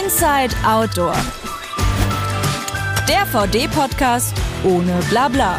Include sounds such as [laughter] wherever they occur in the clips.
Inside Outdoor. Der VD-Podcast ohne Blabla.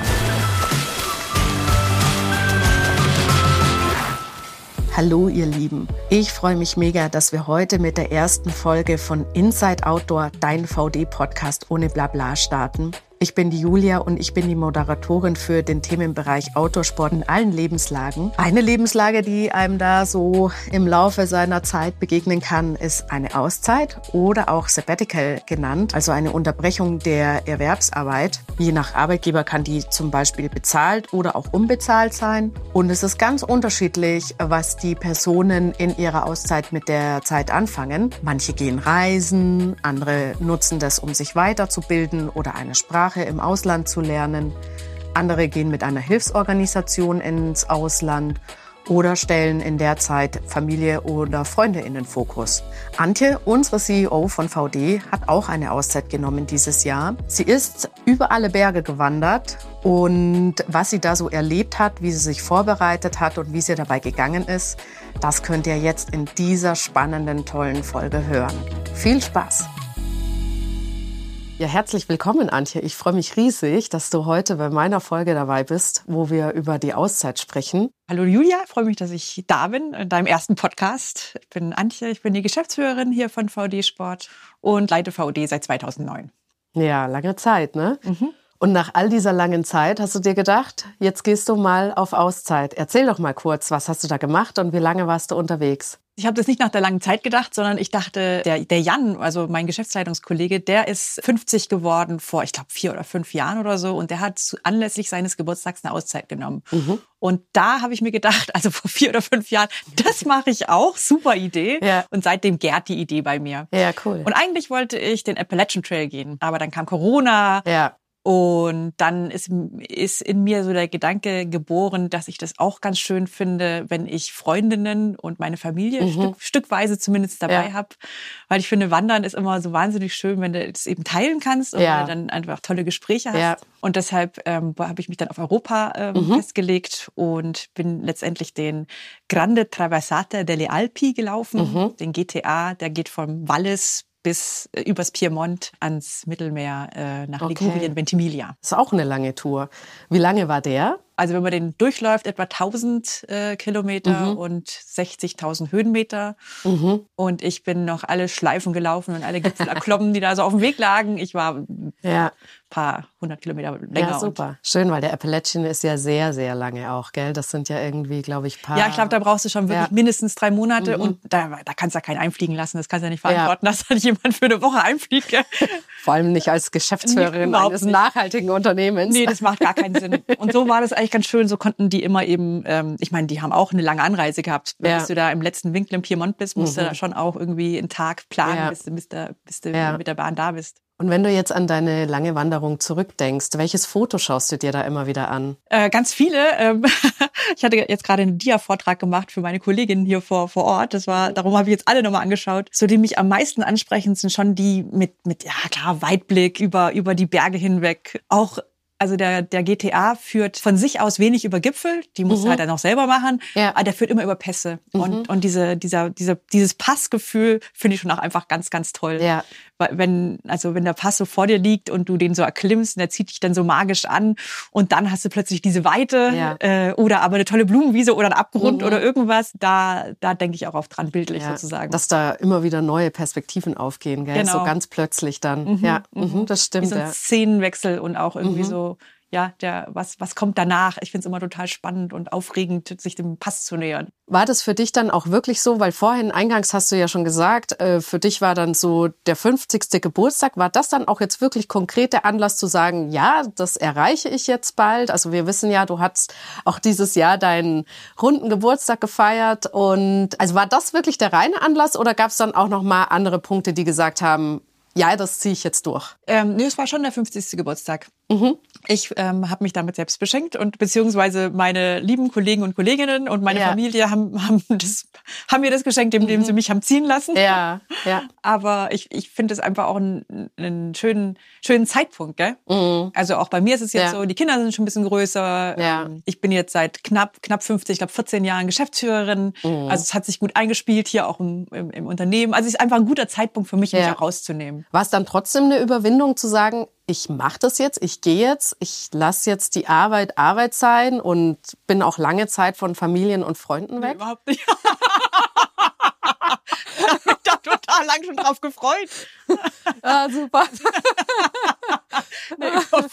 Hallo ihr Lieben, ich freue mich mega, dass wir heute mit der ersten Folge von Inside Outdoor, dein VD-Podcast ohne Blabla starten. Ich bin die Julia und ich bin die Moderatorin für den Themenbereich Outdoorsport in allen Lebenslagen. Eine Lebenslage, die einem da so im Laufe seiner Zeit begegnen kann, ist eine Auszeit oder auch Sabbatical genannt, also eine Unterbrechung der Erwerbsarbeit. Je nach Arbeitgeber kann die zum Beispiel bezahlt oder auch unbezahlt sein. Und es ist ganz unterschiedlich, was die Personen in ihrer Auszeit mit der Zeit anfangen. Manche gehen reisen, andere nutzen das, um sich weiterzubilden oder eine Sprache Sprache im Ausland zu lernen. Andere gehen mit einer Hilfsorganisation ins Ausland oder stellen in der Zeit Familie oder Freunde in den Fokus. Antje, unsere CEO von VD, hat auch eine Auszeit genommen dieses Jahr. Sie ist über alle Berge gewandert und was sie da so erlebt hat, wie sie sich vorbereitet hat und wie sie dabei gegangen ist, das könnt ihr jetzt in dieser spannenden, tollen Folge hören. Viel Spaß! Ja, herzlich willkommen, Antje. Ich freue mich riesig, dass du heute bei meiner Folge dabei bist, wo wir über die Auszeit sprechen. Hallo Julia, freue mich, dass ich da bin in deinem ersten Podcast. Ich bin Antje, ich bin die Geschäftsführerin hier von VD Sport und leite VD seit 2009. Ja, lange Zeit, ne? Mhm. Und nach all dieser langen Zeit hast du dir gedacht, jetzt gehst du mal auf Auszeit. Erzähl doch mal kurz, was hast du da gemacht und wie lange warst du unterwegs? Ich habe das nicht nach der langen Zeit gedacht, sondern ich dachte, der, der Jan, also mein Geschäftsleitungskollege, der ist 50 geworden vor, ich glaube, vier oder fünf Jahren oder so. Und der hat zu, anlässlich seines Geburtstags eine Auszeit genommen. Mhm. Und da habe ich mir gedacht, also vor vier oder fünf Jahren, das mache ich auch, super Idee. Ja. Und seitdem gärt die Idee bei mir. Ja, cool. Und eigentlich wollte ich den Appalachian Trail gehen, aber dann kam Corona. Ja. Und dann ist, ist in mir so der Gedanke geboren, dass ich das auch ganz schön finde, wenn ich Freundinnen und meine Familie mhm. Stück, stückweise zumindest dabei ja. habe. Weil ich finde, Wandern ist immer so wahnsinnig schön, wenn du es eben teilen kannst und ja. dann einfach tolle Gespräche hast. Ja. Und deshalb ähm, habe ich mich dann auf Europa ähm, mhm. festgelegt und bin letztendlich den Grande Traversata delle Alpi gelaufen, mhm. den GTA, der geht vom Wallis bis äh, übers Piemont ans Mittelmeer äh, nach okay. Ligurien, Ventimiglia. Das ist auch eine lange Tour. Wie lange war der? Also wenn man den durchläuft, etwa 1000 äh, Kilometer mhm. und 60.000 Höhenmeter. Mhm. Und ich bin noch alle Schleifen gelaufen und alle Gipfel [laughs] erklommen, die da so auf dem Weg lagen. Ich war ja paar hundert Kilometer länger. Ja, super. Schön, weil der Appalachian ist ja sehr, sehr lange auch, gell? Das sind ja irgendwie, glaube ich, paar. Ja, ich glaube, da brauchst du schon wirklich ja. mindestens drei Monate mhm. und da, da kannst du ja keinen einfliegen lassen. Das kannst du ja nicht verantworten, ja. dass da jemand für eine Woche einfliegt. Vor allem nicht als Geschäftsführerin nee, eines nicht. nachhaltigen Unternehmens. Nee, das macht gar keinen Sinn. Und so war das [laughs] eigentlich ganz schön. So konnten die immer eben, ähm, ich meine, die haben auch eine lange Anreise gehabt. Wenn du da im letzten Winkel im Piemont bist, musst mhm. du da schon auch irgendwie einen Tag planen, bis, bis, du, bis du mit der Bahn da bist. Und wenn du jetzt an deine lange Wanderung zurückdenkst, welches Foto schaust du dir da immer wieder an? Äh, ganz viele. Ähm, [laughs] ich hatte jetzt gerade einen Dia-Vortrag gemacht für meine Kollegin hier vor, vor Ort. Das war, darum habe ich jetzt alle nochmal angeschaut. So, die mich am meisten ansprechen, sind schon die mit, mit, ja klar, Weitblick über, über die Berge hinweg. Auch also der, der GTA führt von sich aus wenig über Gipfel, die muss mhm. halt dann auch selber machen, ja. aber der führt immer über Pässe. Mhm. Und, und diese, dieser, dieser, dieses Passgefühl finde ich schon auch einfach ganz, ganz toll. Ja. Wenn, also wenn der Pass so vor dir liegt und du den so erklimmst und der zieht dich dann so magisch an und dann hast du plötzlich diese Weite ja. äh, oder aber eine tolle Blumenwiese oder ein Abgrund mhm. oder irgendwas, da, da denke ich auch oft dran, bildlich ja. sozusagen. Dass da immer wieder neue Perspektiven aufgehen, gell? Genau. so ganz plötzlich dann. Mhm. Ja, mhm. das stimmt. Wie so ein Szenenwechsel und auch irgendwie mhm. So ja, der, was, was kommt danach? Ich finde es immer total spannend und aufregend, sich dem Pass zu nähern. War das für dich dann auch wirklich so? Weil vorhin eingangs hast du ja schon gesagt, äh, für dich war dann so der 50. Geburtstag. War das dann auch jetzt wirklich konkret der Anlass zu sagen, ja, das erreiche ich jetzt bald? Also wir wissen ja, du hast auch dieses Jahr deinen runden Geburtstag gefeiert. Und also war das wirklich der reine Anlass oder gab es dann auch noch mal andere Punkte, die gesagt haben, ja, das ziehe ich jetzt durch? Ähm, nee, es war schon der 50. Geburtstag. Ich ähm, habe mich damit selbst beschenkt und beziehungsweise meine lieben Kollegen und Kolleginnen und meine Ja. Familie haben, haben, das, haben mir das geschenkt, indem sie mich haben ziehen lassen. Ja, ja. Aber ich, ich finde es einfach auch einen, einen schönen, schönen Zeitpunkt, gell? Mhm. Also auch bei mir ist es jetzt Ja. so, die Kinder sind schon ein bisschen größer. Ja. Ähm, Ich bin jetzt seit knapp, knapp 50, ich glaube 14 Jahren Geschäftsführerin. Mhm. Also es hat sich gut eingespielt hier auch im, im, im Unternehmen. Also es ist einfach ein guter Zeitpunkt für mich, mich auch rauszunehmen. War es dann trotzdem eine Überwindung zu sagen, ich mache das jetzt, ich gehe jetzt, ich lasse jetzt die Arbeit Arbeit sein und bin auch lange Zeit von Familien und Freunden weg? Überhaupt nicht. [laughs] ich habe mich da total lang schon drauf gefreut. [laughs] Ah, super. [laughs] Überwindung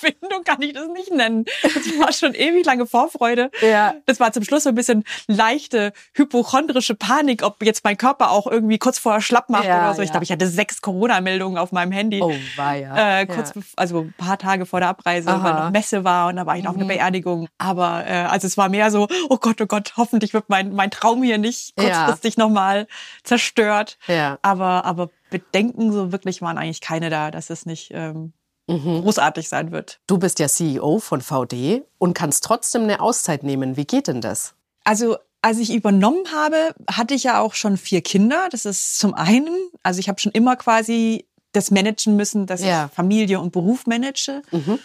kann ich das nicht nennen. Das war schon ewig lange Vorfreude. Ja. Das war zum Schluss so ein bisschen leichte hypochondrische Panik, ob jetzt mein Körper auch irgendwie kurz vorher schlapp macht Ja, oder so. Ich ja. glaube, ich hatte sechs Corona-Meldungen auf meinem Handy. Oh, weia. Äh, kurz, Ja. also ein paar Tage vor der Abreise, Aha. Mhm. weil noch Messe war und da war ich noch auf einer Beerdigung. Aber äh, also es war mehr so, oh Gott, oh Gott, hoffentlich wird mein, mein Traum hier nicht Ja. kurzfristig nochmal zerstört. Ja. Aber, aber Bedenken so wirklich waren eigentlich keine da, dass es nicht ähm, Mhm. großartig sein wird. Du bist ja CEO von VD und kannst trotzdem eine Auszeit nehmen. Wie geht denn das? Also als ich übernommen habe, hatte ich ja auch schon vier Kinder. Das ist zum einen, also ich habe schon immer quasi das managen müssen, dass Ja. ich Familie und Beruf manage. Mhm.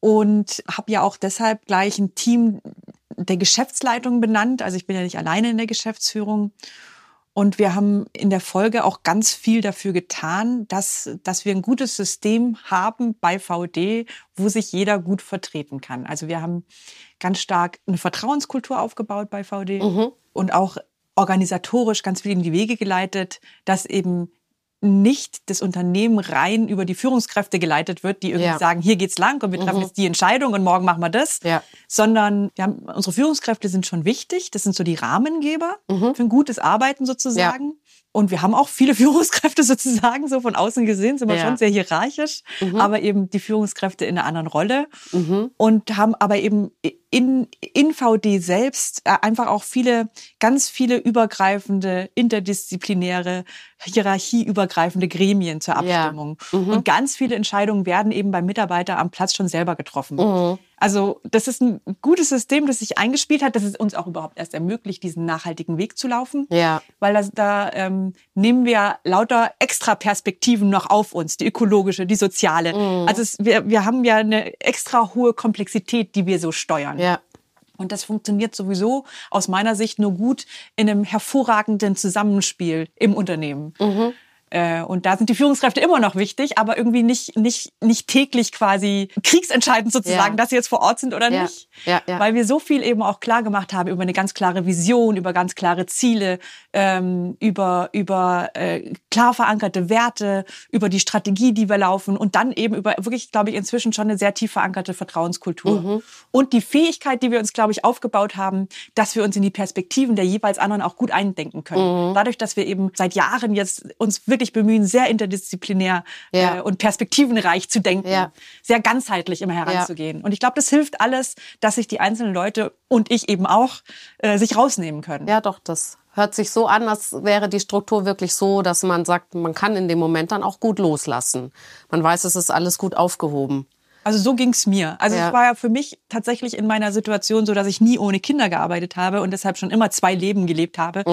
Und habe ja auch deshalb gleich ein Team der Geschäftsleitung benannt. Also ich bin ja nicht alleine in der Geschäftsführung. Und wir haben in der Folge auch ganz viel dafür getan, dass, dass wir ein gutes System haben bei VD, wo sich jeder gut vertreten kann. Also wir haben ganz stark eine Vertrauenskultur aufgebaut bei VD Mhm. und auch organisatorisch ganz viel in die Wege geleitet, dass eben nicht das Unternehmen rein über die Führungskräfte geleitet wird, die irgendwie Ja. sagen, hier geht's lang und wir treffen jetzt die Entscheidung und morgen machen wir das, Ja. sondern wir haben, unsere Führungskräfte sind schon wichtig. Das sind so die Rahmengeber Mhm. für ein gutes Arbeiten sozusagen. Und wir haben auch viele [laughs] Führungskräfte sozusagen, so von außen gesehen, sind wir Ja. schon sehr hierarchisch, aber eben die Führungskräfte in einer anderen Rolle Mhm. und haben aber eben in, in VD selbst äh, einfach auch viele, ganz viele übergreifende, interdisziplinäre, hierarchieübergreifende Gremien zur Ja. Abstimmung. Und ganz viele Entscheidungen werden eben beim Mitarbeiter am Platz schon selber getroffen. Mhm. Also das ist ein gutes System, das sich eingespielt hat, das es uns auch überhaupt erst ermöglicht, diesen nachhaltigen Weg zu laufen. Ja. Weil das, da ähm, nehmen wir lauter extra Perspektiven noch auf uns, die ökologische, die soziale. Mhm. Also es, wir, wir haben ja eine extra hohe Komplexität, die wir so steuern. Ja. Und das funktioniert sowieso aus meiner Sicht nur gut in einem hervorragenden Zusammenspiel im Unternehmen. Mhm. Äh, Und da sind die Führungskräfte immer noch wichtig, aber irgendwie nicht, nicht, nicht täglich quasi kriegsentscheidend sozusagen, Ja. dass sie jetzt vor Ort sind oder Ja. nicht. Ja, ja. Weil wir so viel eben auch klar gemacht haben über eine ganz klare Vision, über ganz klare Ziele, ähm, über, über äh, klar verankerte Werte, über die Strategie, die wir laufen und dann eben über wirklich, glaube ich, inzwischen schon eine sehr tief verankerte Vertrauenskultur. Mhm. Und die Fähigkeit, die wir uns, glaube ich, aufgebaut haben, dass wir uns in die Perspektiven der jeweils anderen auch gut eindenken können. Mhm. Dadurch, dass wir eben seit Jahren jetzt uns wirklich bemühen, sehr interdisziplinär Ja. äh, und perspektivenreich zu denken, Ja. sehr ganzheitlich immer heranzugehen. Und ich glaube, das hilft alles, dass sich die einzelnen Leute und ich eben auch äh, sich rausnehmen können. Ja, doch, das hört sich so an, als wäre die Struktur wirklich so, dass man sagt, man kann in dem Moment dann auch gut loslassen. Man weiß, es ist alles gut aufgehoben. Also so ging's mir. Also Ja. es war ja für mich tatsächlich in meiner Situation so, dass ich nie ohne Kinder gearbeitet habe und deshalb schon immer zwei Leben gelebt habe.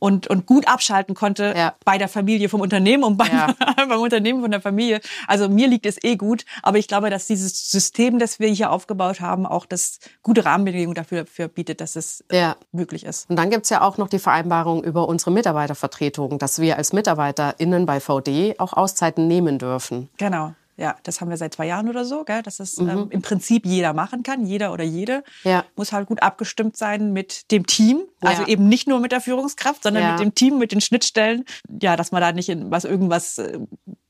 Und, und gut abschalten konnte. Ja. bei der Familie vom Unternehmen und beim, Ja. [laughs] beim Unternehmen von der Familie. Also mir liegt es eh gut, aber ich glaube, dass dieses System, das wir hier aufgebaut haben, auch das gute Rahmenbedingungen dafür, dafür bietet, dass es Ja. möglich ist. Und dann gibt's ja auch noch die Vereinbarung über unsere Mitarbeitervertretung, dass wir als MitarbeiterInnen bei VD auch Auszeiten nehmen dürfen. Genau. Ja, das haben wir seit zwei Jahren oder so, gell? dass es ähm, im Prinzip jeder machen kann, jeder oder jede. Mhm. Ja. Muss halt gut abgestimmt sein mit dem Team. Also Ja. eben nicht nur mit der Führungskraft, sondern Ja. mit dem Team, mit den Schnittstellen. Ja, dass man da nicht in was irgendwas äh,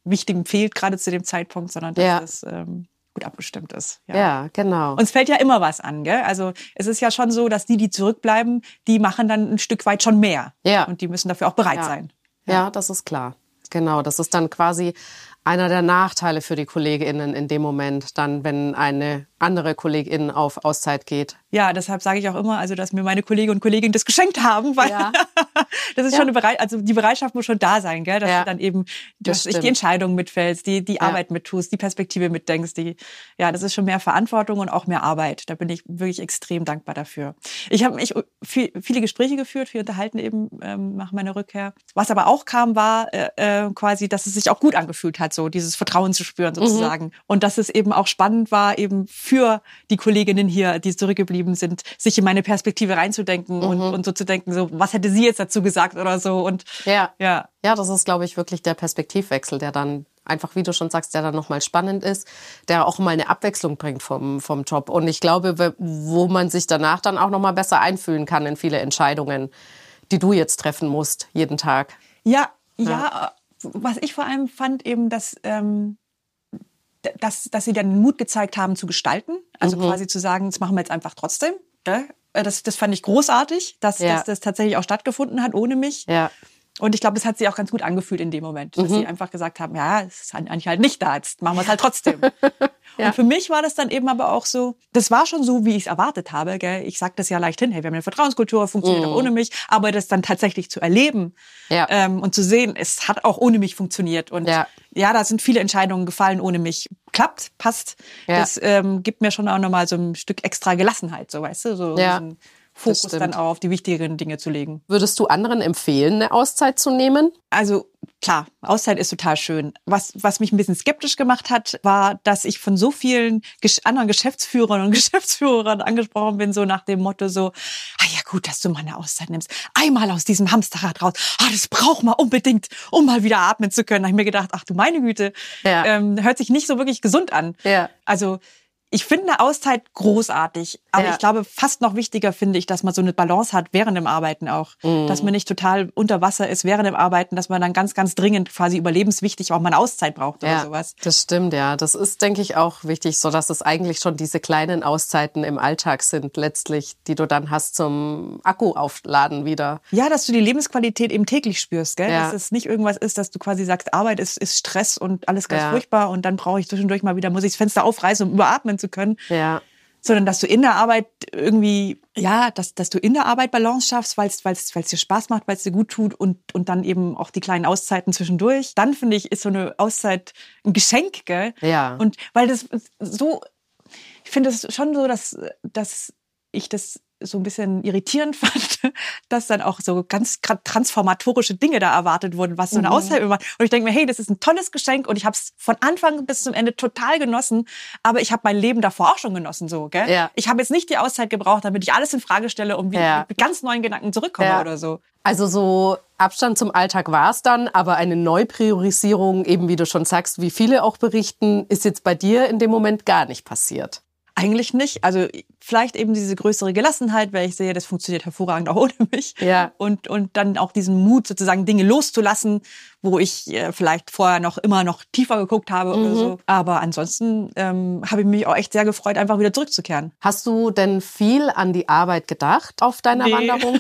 Wichtigem fehlt, gerade zu dem Zeitpunkt, sondern dass Ja. es ähm, gut abgestimmt ist. Ja, genau. Uns fällt ja immer was an, gell? Also es ist ja schon so, dass die, die zurückbleiben, die machen dann ein Stück weit schon mehr. Ja. Und die müssen dafür auch bereit Ja. sein. Ja, das ist klar. Genau, das ist dann quasi einer der Nachteile für die KollegInnen in dem Moment, dann, wenn eine andere KollegInnen auf Auszeit geht. Ja, deshalb sage ich auch immer, also dass mir meine Kolleginnen und Kollegen das geschenkt haben, weil ja. [laughs] das ist ja. schon eine Bereitschaft, also die Bereitschaft muss schon da sein, gell, dass ja. du dann eben, dass ich die Entscheidung mitfällst, die die Arbeit mittust, die Perspektive mitdenkst, die ja, das ist schon mehr Verantwortung und auch mehr Arbeit. Da bin ich wirklich extrem dankbar dafür. Ich habe mich viel, viele Gespräche geführt, viel unterhalten eben ähm, nach meiner Rückkehr. Was aber auch kam, war äh, äh, quasi, dass es sich auch gut angefühlt hat, so dieses Vertrauen zu spüren mhm. sozusagen mhm. und dass es eben auch spannend war, eben für die Kolleginnen hier, die zurückgeblieben sind, sich in meine Perspektive reinzudenken mhm. und, und so zu denken, so, was hätte sie jetzt dazu gesagt oder so. Und ja, ja. ja das ist, glaube ich, wirklich der Perspektivwechsel, der dann einfach, wie du schon sagst, der dann nochmal spannend ist, der auch mal eine Abwechslung bringt vom, vom Job. Und ich glaube, wo man sich danach dann auch nochmal besser einfühlen kann in viele Entscheidungen, die du jetzt treffen musst, jeden Tag. Ja, ja, ja was ich vor allem fand, eben, dass ähm, dass, dass sie dann den Mut gezeigt haben zu gestalten. Also mhm. quasi zu sagen, das machen wir jetzt einfach trotzdem. Äh, das, das fand ich großartig, dass, ja. dass das tatsächlich auch stattgefunden hat ohne mich. Ja. Und ich glaube, das hat sie auch ganz gut angefühlt in dem Moment, dass mhm. sie einfach gesagt haben, ja, es ist eigentlich halt nicht da, jetzt machen wir es halt trotzdem. [laughs] ja. Und für mich war das dann eben aber auch so, das war schon so, wie ich es erwartet habe. Gell? Ich sage das ja leicht hin, hey, wir haben eine Vertrauenskultur, funktioniert mhm. auch ohne mich, aber das dann tatsächlich zu erleben ja. ähm, und zu sehen, es hat auch ohne mich funktioniert. Und ja, ja da sind viele Entscheidungen gefallen ohne mich. Klappt, passt. Das ähm, gibt mir schon auch nochmal so ein Stück extra Gelassenheit, so weißt du, so, ja. so Fokus dann auch auf die wichtigeren Dinge zu legen. Würdest du anderen empfehlen, eine Auszeit zu nehmen? Also klar, Auszeit ist total schön. Was, was mich ein bisschen skeptisch gemacht hat, war, dass ich von so vielen anderen Geschäftsführern und [laughs] Geschäftsführern angesprochen bin, so nach dem Motto so, ah ja gut, dass du mal eine Auszeit nimmst. Einmal aus diesem Hamsterrad raus. Ah, das braucht man unbedingt, um mal wieder atmen zu können. Da habe ich mir gedacht, ach du meine Güte, ja. ähm, hört sich nicht so wirklich gesund an. Ja. Also ich finde eine Auszeit großartig, aber ja. ich glaube, fast noch wichtiger finde ich, dass man so eine Balance hat während dem Arbeiten auch. Mhm. Dass man nicht total unter Wasser ist während dem Arbeiten, dass man dann ganz, ganz dringend quasi überlebenswichtig auch mal eine Auszeit braucht ja, oder sowas. Das stimmt, ja. Das ist, denke ich, auch wichtig, so dass es eigentlich schon diese kleinen Auszeiten im Alltag sind, letztlich, die du dann hast zum Akku aufladen wieder. Ja, dass du die Lebensqualität eben täglich spürst, gell? Ja. Dass es nicht irgendwas ist, dass du quasi sagst, Arbeit ist, ist Stress und alles ganz furchtbar und dann brauche ich zwischendurch mal wieder, muss ich das Fenster aufreißen, um überatmen zu können. Ja. Sondern dass du in der Arbeit irgendwie, ja, dass, dass du in der Arbeit Balance schaffst, weil es dir Spaß macht, weil es dir gut tut und, und dann eben auch die kleinen Auszeiten zwischendurch. Dann finde ich, ist so eine Auszeit ein Geschenk, gell? Ja. Und weil das so, ich finde es schon so, dass, dass ich das so ein bisschen irritierend [laughs] fand, dass dann auch so ganz transformatorische Dinge da erwartet wurden, was so eine mhm. Auszeit macht. Und ich denke mir, hey, das ist ein tolles Geschenk und ich habe es von Anfang bis zum Ende total genossen, aber ich habe mein Leben davor auch schon genossen so, gell? Ja. Ich habe jetzt nicht die Auszeit gebraucht, damit ich alles in Frage stelle und wieder ja. mit ganz neuen Gedanken zurückkomme ja. oder so. Also so Abstand zum Alltag war es dann, aber eine Neupriorisierung, eben wie du schon sagst, wie viele auch berichten, ist jetzt bei dir in dem Moment gar nicht passiert. Eigentlich nicht. Also vielleicht eben diese größere Gelassenheit, weil ich sehe, das funktioniert hervorragend auch [laughs] ohne mich. Ja. Und, und dann auch diesen Mut, sozusagen Dinge loszulassen, wo ich äh, vielleicht vorher noch immer noch tiefer geguckt habe mhm. oder so. Aber ansonsten ähm, habe ich mich auch echt sehr gefreut, einfach wieder zurückzukehren. Hast du denn viel an die Arbeit gedacht auf deiner nee. Wanderung?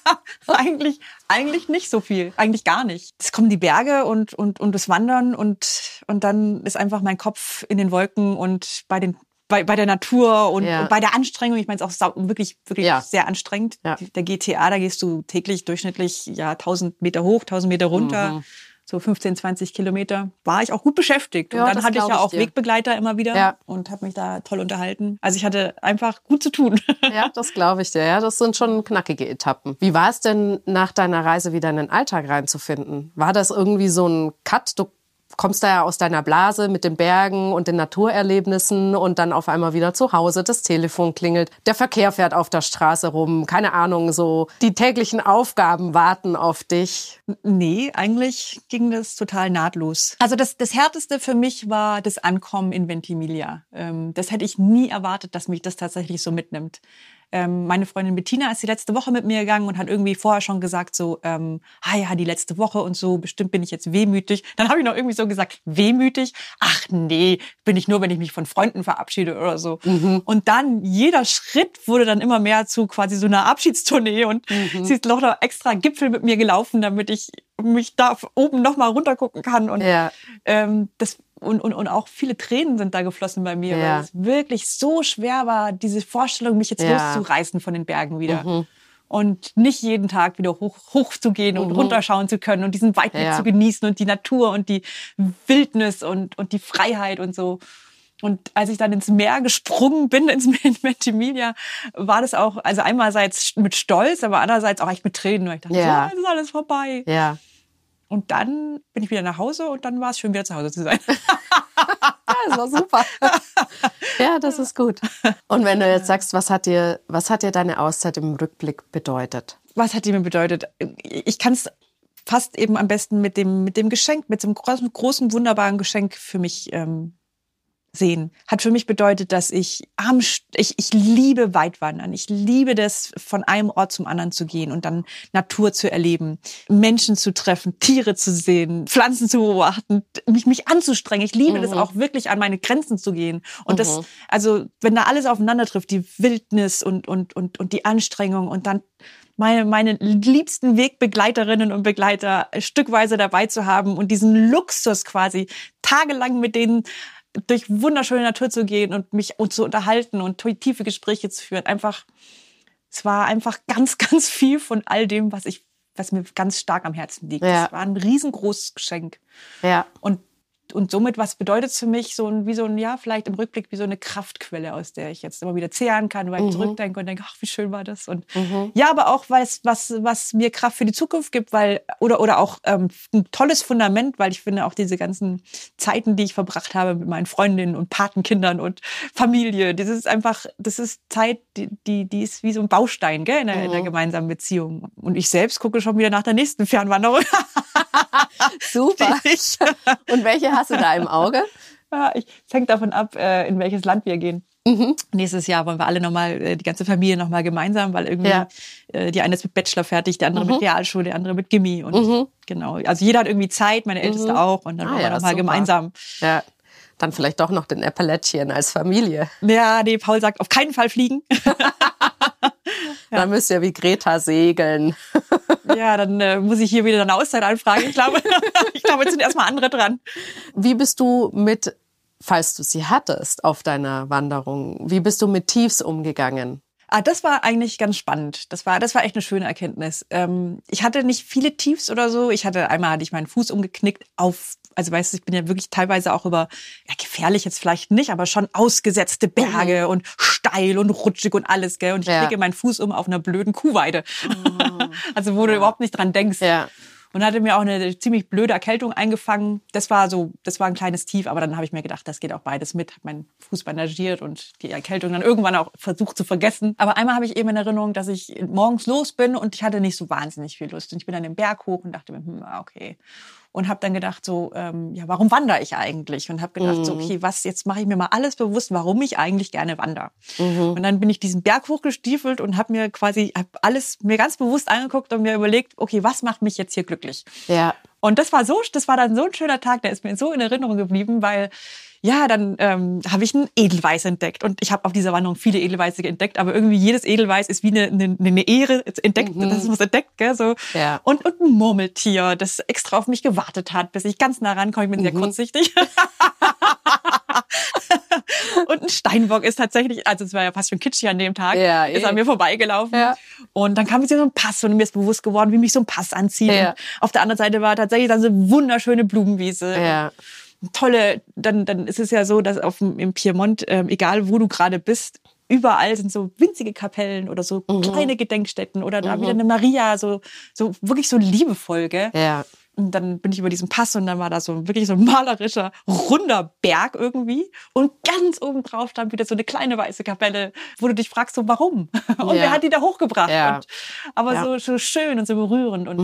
[laughs] eigentlich, eigentlich nicht so viel. Eigentlich gar nicht. Es kommen die Berge und, und, und das Wandern und, und dann ist einfach mein Kopf in den Wolken und bei den bei, bei der Natur und, ja. und bei der Anstrengung. Ich meine, es ist auch wirklich, wirklich ja. sehr anstrengend. Ja. Der GTA, da gehst du täglich durchschnittlich ja 1000 Meter hoch, 1000 Meter runter. Mhm. So 15, 20 Kilometer war ich auch gut beschäftigt. Und dann hatte ich ja auch ich Wegbegleiter immer wieder und habe mich da toll unterhalten. Also ich hatte einfach gut zu tun. [laughs] Ja, das glaube ich dir. Ja, das sind schon knackige Etappen. Wie war es denn nach deiner Reise wieder in den Alltag reinzufinden? War das irgendwie so ein Cut? Du kommst da ja aus deiner Blase mit den Bergen und den Naturerlebnissen und dann auf einmal wieder zu Hause, das Telefon klingelt, der Verkehr fährt auf der Straße rum, keine Ahnung, so die täglichen Aufgaben warten auf dich. Nee, eigentlich ging das total nahtlos. Also das, das Härteste für mich war das Ankommen in Ventimiglia. Ähm, das hätte ich nie erwartet, dass mich das tatsächlich so mitnimmt. Ähm, meine Freundin Bettina ist die letzte Woche mit mir gegangen und hat irgendwie vorher schon gesagt so, ähm, ah ja, die letzte Woche und so, bestimmt bin ich jetzt wehmütig. Dann habe ich noch irgendwie so gesagt, wehmütig? Ach nee, bin ich nur, wenn ich mich von Freunden verabschiede oder so. Mhm. Und dann jeder Schritt wurde dann immer mehr zu quasi so einer Abschiedstournee und mhm. sie ist noch extra Gipfel mit mir gelaufen, damit ich mich da oben noch mal runter gucken kann und Ja. ähm, das und, und, und auch viele Tränen sind da geflossen bei mir, Ja. weil es wirklich so schwer war, diese Vorstellung, mich jetzt Ja. Mhm. loszureißen von den Bergen wieder. Und nicht jeden Tag wieder hoch, hoch zu gehen und runterschauen zu können und diesen Weitblick Mhm. Ja. zu genießen und die Natur und die Wildnis und, und die Freiheit und so. Und als ich dann ins Meer gesprungen bin, ins [laughs] Meer in Ventimiglia, war das auch, also einerseits mit Stolz, aber andererseits auch echt mit Tränen. Und ich dachte, Ja. so, es ist alles vorbei. Ja. Und dann bin ich wieder nach Hause und dann war es schön, wieder zu Hause zu sein. [laughs] Ja, das war super. [laughs] ja, das ist gut. Und wenn du jetzt sagst, was hat dir, was hat dir deine Auszeit im Rückblick bedeutet? Was hat die mir bedeutet? Ich kann es fast eben am besten mit dem, mit dem Geschenk, mit so einem großen, großen, wunderbaren Geschenk für mich ähm, sehen. Hat für mich bedeutet, dass ich am, ich, ich liebe Weitwandern. Ich liebe das, von einem Ort zum anderen zu gehen und dann Natur zu erleben, Menschen zu treffen, Tiere zu sehen, Pflanzen zu beobachten, mich, mich anzustrengen. Ich liebe das auch wirklich an meine Grenzen zu gehen. Und das, also, wenn da alles aufeinander trifft, die Wildnis und, und, und, und die Anstrengung und dann meine, meine liebsten Wegbegleiterinnen und Begleiter stückweise dabei zu haben und diesen Luxus quasi tagelang mit denen durch wunderschöne Natur zu gehen und mich und zu unterhalten und tiefe Gespräche zu führen. Einfach, es war einfach ganz, [laughs] ganz viel von all dem, was ich, was mir ganz stark am Herzen liegt. Ja. Es war ein riesengroßes Geschenk. Ja. Und, und somit, was bedeutet es für mich, so ein, wie so ein, ja, vielleicht im Rückblick wie so eine Kraftquelle, aus der ich jetzt immer wieder zehren kann, weil ich zurückdenke und denke, ach, wie schön war das. Und ja, aber auch, was, was, was mir Kraft für die Zukunft gibt, weil, oder, oder auch ähm, ein tolles Fundament, weil ich finde, auch diese ganzen Zeiten, die ich verbracht habe mit meinen Freundinnen und Patenkindern und Familie, das ist einfach, das ist Zeit, die, die, die ist wie so ein Baustein, gell, in der, in der gemeinsamen Beziehung. Und ich selbst gucke schon wieder nach der nächsten Fernwanderung. [laughs] Super. Und welche hast du da im Auge? [laughs] Ja, ich, es hängt davon ab, äh, in welches Land wir gehen. Nächstes Jahr wollen wir alle nochmal, äh, die ganze Familie nochmal gemeinsam, weil irgendwie Ja. äh, die eine ist mit Bachelor fertig, der andere mit Realschule, der andere mit Gimmi. Und genau, also jeder hat irgendwie Zeit, meine Älteste auch. Und dann Ah wollen wir ja, nochmal gemeinsam. Ja. Dann vielleicht doch noch den Appalachian als Familie. Ja, nee, Paul sagt, auf keinen Fall fliegen. [laughs] [laughs] Dann müsst ihr wie Greta segeln. Ja, dann äh, muss ich hier wieder eine Auszeit anfragen. Ich glaube, [laughs] ich glaube, jetzt sind erstmal andere dran. Wie bist du mit, falls du sie hattest auf deiner Wanderung, wie bist du mit Tiefs umgegangen? Ah, das war eigentlich ganz spannend. Das war, das war echt eine schöne Erkenntnis. Ähm, ich hatte nicht viele Tiefs oder so. Ich hatte einmal hatte ich meinen Fuß umgeknickt auf, also weißt du, ich bin ja wirklich teilweise auch über, ja gefährlich jetzt vielleicht nicht, aber schon ausgesetzte Berge und steil und rutschig und alles, gell. Und ich Ja. knicke meinen Fuß um auf einer blöden Kuhweide. [laughs] also wo du überhaupt nicht dran denkst. Ja. Und hatte mir auch eine ziemlich blöde Erkältung eingefangen. Das war so, das war ein kleines Tief, aber dann habe ich mir gedacht, das geht auch beides mit. Hab meinen Fuß bandagiert und die Erkältung dann irgendwann auch versucht zu vergessen. Aber einmal habe ich eben in Erinnerung, dass ich morgens los bin und ich hatte nicht so wahnsinnig viel Lust. Und ich bin dann den Berg hoch und dachte mir, hm, ah, okay. Und habe dann gedacht so, ähm, ja, warum wandere ich eigentlich? Und habe gedacht so, okay, was jetzt mache ich mir mal alles bewusst, warum ich eigentlich gerne wandere. Und dann bin ich diesen Berg hochgestiefelt und habe mir quasi hab alles mir ganz bewusst angeguckt und mir überlegt, okay, was macht mich jetzt hier glücklich? Ja. Und das war so, das war dann so ein schöner Tag, der ist mir so in Erinnerung geblieben, weil ja, dann ähm, habe ich einen Edelweiß entdeckt und ich habe auf dieser Wanderung viele Edelweiße entdeckt, aber irgendwie jedes Edelweiß ist wie eine, eine, eine Ehre entdeckt, das muss entdeckt, gell, so. Ja. Und, und ein Murmeltier, das extra auf mich gewartet hat, bis ich ganz nah rankomme. Ich bin sehr kurzsichtig. [laughs] und ein Steinbock ist tatsächlich, also es war ja fast schon kitschig an dem Tag, Ja, ist eh. an mir vorbeigelaufen. Ja. Und dann kam jetzt so ein Pass und mir ist bewusst geworden, wie mich so ein Pass anzieht. Ja. Und auf der anderen Seite war tatsächlich dann so eine wunderschöne Blumenwiese. Ja. Tolle, dann, dann ist es ja so, dass auf dem, im Piemont, ähm, egal wo du gerade bist, überall sind so winzige Kapellen oder so Mhm. kleine Gedenkstätten oder da wieder eine Maria, so, so wirklich so liebevoll, gell? Ja. Und dann bin ich über diesen Pass und dann war da so wirklich so ein malerischer, runder Berg irgendwie. Und ganz oben drauf stand wieder so eine kleine weiße Kapelle, wo du dich fragst, so warum? [laughs] Und Ja. wer hat die da hochgebracht? Ja. Und, aber Ja. Mhm. so, so schön und so berührend und,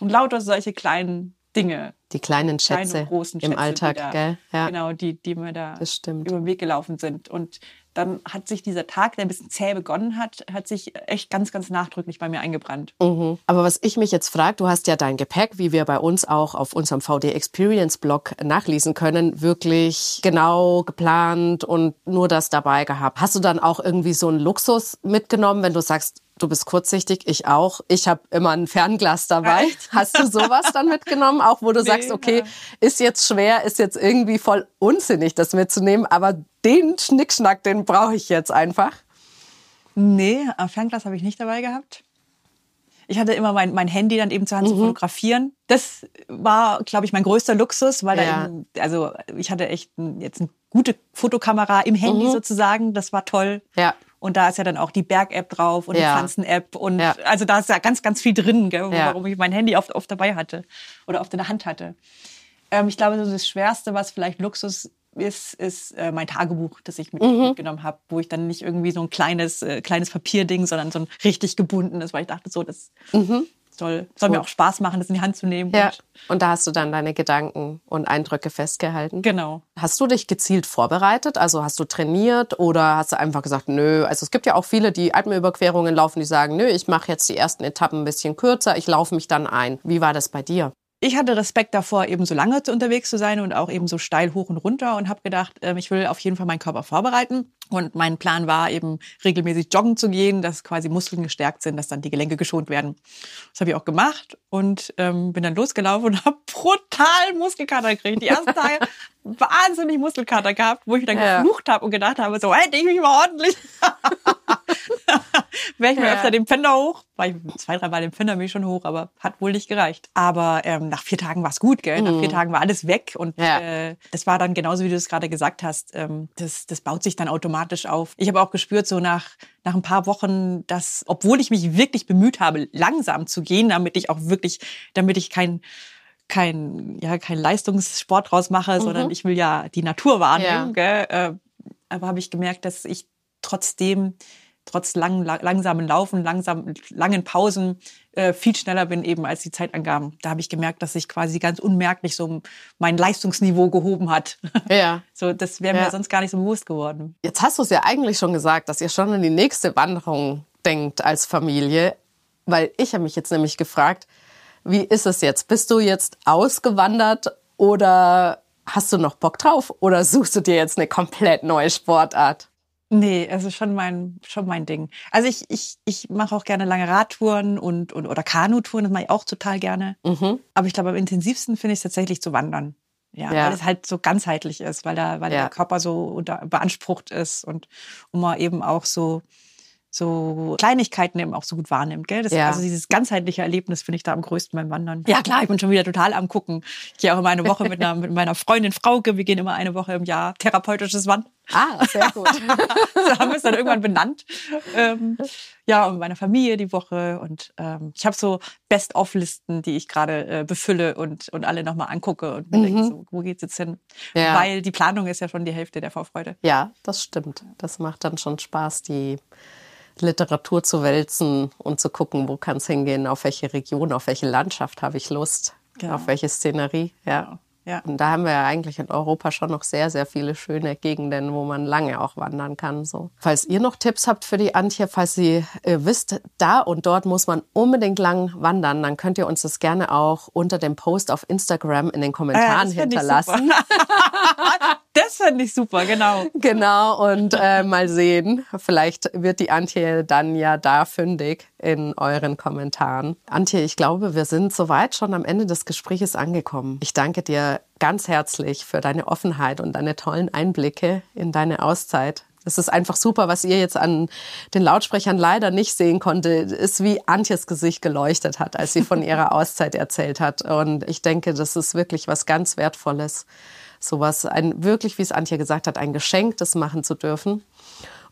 und lauter solche kleinen Dinge. Die kleinen Kleine Schätze großen im Schätze, Alltag, die da, gell? Ja. Genau, die, die mir da über den Weg gelaufen sind. Und dann hat sich dieser Tag, der ein bisschen zäh begonnen hat, hat sich echt ganz, ganz nachdrücklich bei mir eingebrannt. Mhm. Aber was ich mich jetzt frage, du hast ja dein Gepäck, wie wir bei uns auch auf unserem VD Experience Blog nachlesen können, wirklich genau geplant und nur das dabei gehabt. Hast du dann auch irgendwie so einen Luxus mitgenommen, wenn du sagst, Du bist kurzsichtig, ich auch. Ich habe immer ein Fernglas dabei. [laughs] Hast du sowas dann mitgenommen, auch wo du nee, sagst, okay, ist jetzt schwer, ist jetzt irgendwie voll unsinnig, das mitzunehmen, aber den Schnickschnack, den brauche ich jetzt einfach? Nee, ein Fernglas habe ich nicht dabei gehabt. Ich hatte immer mein, mein Handy dann eben zur Hand mhm. zu fotografieren. Das war, glaube ich, mein größter Luxus, weil ja. da eben, also ich hatte echt ein, jetzt eine gute Fotokamera im Handy mhm. sozusagen. Das war toll. Ja. Und da ist ja dann auch die Berg-App drauf und ja. die Pflanzen-App. Und ja. also da ist ja ganz, ganz viel drin, gell, warum ich mein Handy oft, oft dabei hatte oder oft in der Hand hatte. Ähm, ich glaube, so das Schwerste, was vielleicht Luxus ist, ist äh, mein Tagebuch, das ich mit, mhm. mitgenommen habe, wo ich dann nicht irgendwie so ein kleines, äh, kleines Papierding, sondern so ein richtig gebundenes, weil ich dachte, so, das mhm. Soll, soll mir auch Spaß machen, das in die Hand zu nehmen. Ja. Und, und da hast du dann deine Gedanken und Eindrücke festgehalten. Genau. Hast du dich gezielt vorbereitet? Also hast du trainiert oder hast du einfach gesagt, nö, also es gibt ja auch viele, die Alpenüberquerungen laufen, die sagen, nö, ich mache jetzt die ersten Etappen ein bisschen kürzer, ich laufe mich dann ein. Wie war das bei dir? Ich hatte Respekt davor, eben so lange unterwegs zu sein und auch eben so steil hoch und runter und habe gedacht, ähm, ich will auf jeden Fall meinen Körper vorbereiten. Und mein Plan war eben regelmäßig joggen zu gehen, dass quasi Muskeln gestärkt sind, dass dann die Gelenke geschont werden. Das habe ich auch gemacht und ähm, bin dann losgelaufen und habe brutal Muskelkater gekriegt. Die ersten Tage wahnsinnig Muskelkater gehabt, wo ich dann ja. geflucht habe und gedacht habe, so, hätte ich mich mal ordentlich. [laughs] Wäre ich mir ja. öfter den Pfänder hoch. War ich zwei, drei Mal den Pfänder mich schon hoch, aber hat wohl nicht gereicht. Aber ähm, nach vier Tagen war es gut, gell? Nach vier mhm. Tagen war alles weg. Und ja. äh, das war dann genauso, wie du es gerade gesagt hast. Ähm, das, das baut sich dann automatisch auf. Ich habe auch gespürt, so nach, nach ein paar Wochen, dass, obwohl ich mich wirklich bemüht habe, langsam zu gehen, damit ich auch wirklich, damit ich kein kein, ja, kein Leistungssport draus mache, mhm. sondern ich will ja die Natur wahrnehmen. Ja. Äh, aber habe ich gemerkt, dass ich trotzdem trotz lang, langsamen Laufen, langsam, langen Pausen äh, viel schneller bin eben als die Zeitangaben. Da habe ich gemerkt, dass sich quasi ganz unmerklich so mein Leistungsniveau gehoben hat. [laughs] Ja. So, das wäre mir ja. sonst gar nicht so bewusst geworden. Jetzt hast du es ja eigentlich schon gesagt, dass ihr schon an die nächste Wanderung denkt als Familie, weil ich habe mich jetzt nämlich gefragt, wie ist es jetzt? Bist du jetzt ausgewandert oder hast du noch Bock drauf oder suchst du dir jetzt eine komplett neue Sportart? Nee, es ist schon mein, schon mein Ding. Also ich, ich, ich mache auch gerne lange Radtouren und, und oder Kanutouren, das mache ich auch total gerne. Mhm. Aber ich glaube, am intensivsten finde ich es tatsächlich zu wandern. Ja, ja, weil es halt so ganzheitlich ist, weil da, weil ja. der Körper so unter, beansprucht ist und, und man eben auch so so Kleinigkeiten eben auch so gut wahrnimmt. Gell? Das, ja. Also dieses ganzheitliche Erlebnis finde ich da am größten beim Wandern. Ja klar, ich bin schon wieder total am gucken. Ich gehe auch immer eine Woche mit, einer, mit meiner Freundin Frauke. Wir gehen immer eine Woche im Jahr therapeutisches Wandern. Ah, sehr gut. [laughs] so haben wir es dann irgendwann benannt. Ähm, ja, und mit meiner Familie die Woche. Und ähm, ich habe so Best-of-Listen, die ich gerade äh, befülle und, und alle nochmal angucke und mir mhm. denke, so, wo geht's jetzt hin? Ja. Weil die Planung ist ja schon die Hälfte der Vorfreude. Ja, das stimmt. Das macht dann schon Spaß, die Literatur zu wälzen und zu gucken, wo kann es hingehen, auf welche Region, auf welche Landschaft habe ich Lust, genau. auf welche Szenerie. Ja. Genau. Ja. Und da haben wir ja eigentlich in Europa schon noch sehr, sehr viele schöne Gegenden, wo man lange auch wandern kann. So. Falls ihr noch Tipps habt für die Antje, falls ihr äh, wisst, da und dort muss man unbedingt lang wandern, dann könnt ihr uns das gerne auch unter dem Post auf Instagram in den Kommentaren äh, hinterlassen. [laughs] das fände ich super, genau. [laughs] Genau, und äh, mal sehen, vielleicht wird die Antje dann ja da fündig in euren Kommentaren. Antje, ich glaube, wir sind soweit schon am Ende des Gesprächs angekommen. Ich danke dir ganz herzlich für deine Offenheit und deine tollen Einblicke in deine Auszeit. Es ist einfach super, was ihr jetzt an den Lautsprechern leider nicht sehen konnte, ist wie Antjes Gesicht geleuchtet hat, als sie von [laughs] ihrer Auszeit erzählt hat. Und ich denke, das ist wirklich was ganz Wertvolles, sowas, ein, wirklich, wie es Antje gesagt hat, ein Geschenk, das machen zu dürfen.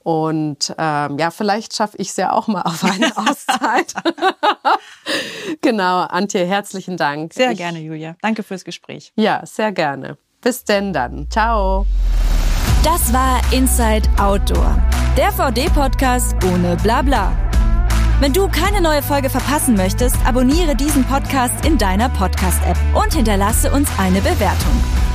Und ähm, ja, vielleicht schaffe ich es ja auch mal auf eine [laughs] Auszeit. [laughs] genau, Antje, herzlichen Dank. Sehr ich, gerne, Julia. Danke fürs Gespräch. Ja, sehr gerne. Bis denn dann. Ciao. Das war Inside Outdoor, der VD-Podcast ohne Blabla. Wenn du keine neue Folge verpassen möchtest, abonniere diesen Podcast in deiner Podcast-App und hinterlasse uns eine Bewertung.